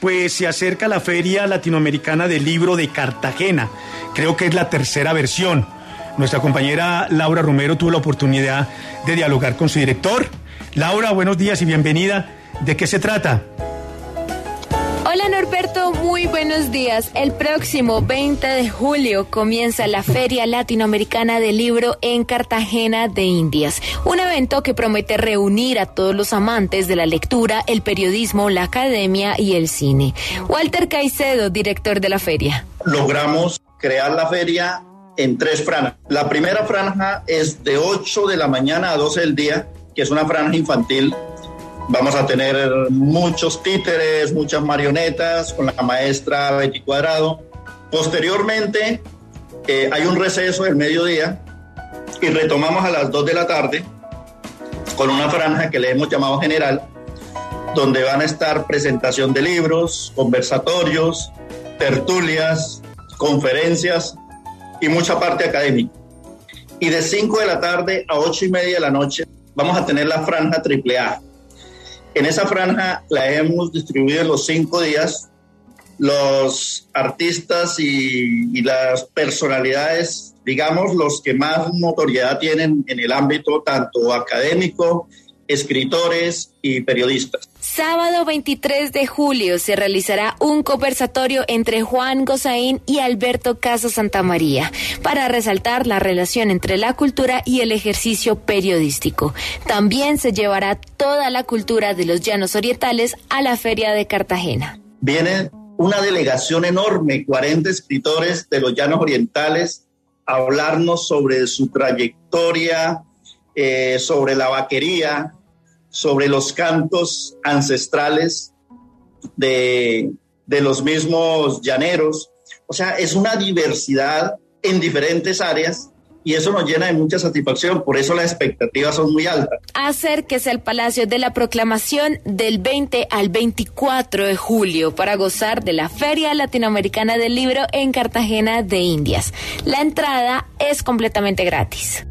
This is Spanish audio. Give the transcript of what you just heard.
pues se acerca la Feria Latinoamericana del Libro de Cartagena. Creo que es la tercera versión. Nuestra compañera Laura Romero tuvo la oportunidad de dialogar con su director. Laura, buenos días y bienvenida. ¿De qué se trata? Hola Norberto, muy buenos días. El próximo 20 de julio comienza la Feria Latinoamericana del Libro en Cartagena de Indias, un evento que promete reunir a todos los amantes de la lectura, el periodismo, la academia y el cine. Walter Caicedo, director de la feria. Logramos crear la feria en tres franjas. La primera franja es de 8 de la mañana a 12 del día, que es una franja infantil Vamos a tener muchos títeres, muchas marionetas con la maestra Betty Cuadrado. Posteriormente eh, hay un receso del mediodía y retomamos a las 2 de la tarde con una franja que le hemos llamado general, donde van a estar presentación de libros, conversatorios, tertulias, conferencias y mucha parte académica. Y de 5 de la tarde a 8 y media de la noche vamos a tener la franja AAA, en esa franja la hemos distribuido en los cinco días. Los artistas y, las personalidades, digamos, los que más notoriedad tienen en el ámbito tanto académico, escritores y periodistas. Sábado 23 de julio se realizará un conversatorio entre Juan Gozaín y Alberto Caso Santamaría para resaltar la relación entre la cultura y el ejercicio periodístico. También se llevará toda la cultura de los llanos orientales a la Feria de Cartagena. Viene una delegación enorme, 40 escritores de los llanos orientales, a hablarnos sobre su trayectoria, eh, sobre la vaquería, sobre los cantos ancestrales de, de los mismos llaneros. O sea, es una diversidad en diferentes áreas y eso nos llena de mucha satisfacción, por eso las expectativas son muy altas. Acérquese al Palacio de la Proclamación del 20 al 24 de julio para gozar de la Feria Latinoamericana del Libro en Cartagena de Indias. La entrada es completamente gratis.